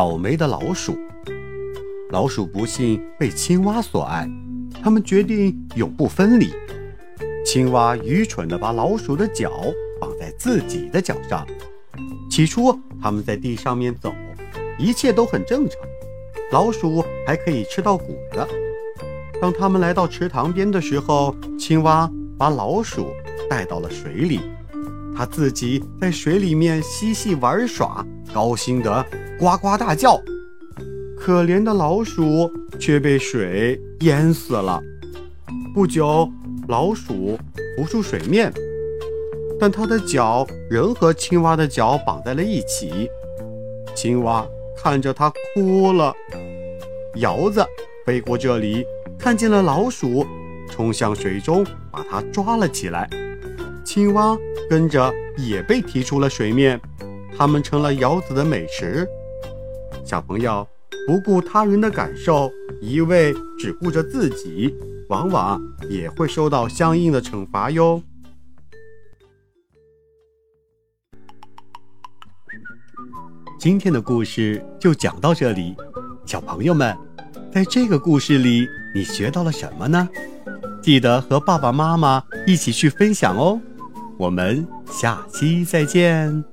倒霉的老鼠，老鼠不幸被青蛙所爱，他们决定永不分离。青蛙愚蠢地把老鼠的脚绑在自己的脚上。起初，他们在地上面走，一切都很正常，老鼠还可以吃到谷子。当他们来到池塘边的时候，青蛙把老鼠带到了水里，它自己在水里面嬉戏玩耍，高兴得呱呱大叫。可怜的老鼠却被水淹死了。不久，老鼠浮出水面，但它的脚仍和青蛙的脚绑在了一起。青蛙看着它哭了。鹞子飞过这里。看见了老鼠，冲向水中，把它抓了起来。青蛙跟着也被提出了水面，它们成了鹞子的美食。小朋友不顾他人的感受，一味只顾着自己，往往也会受到相应的惩罚哟。今天的故事就讲到这里，小朋友们。在这个故事里，你学到了什么呢？记得和爸爸妈妈一起去分享哦。我们下期再见。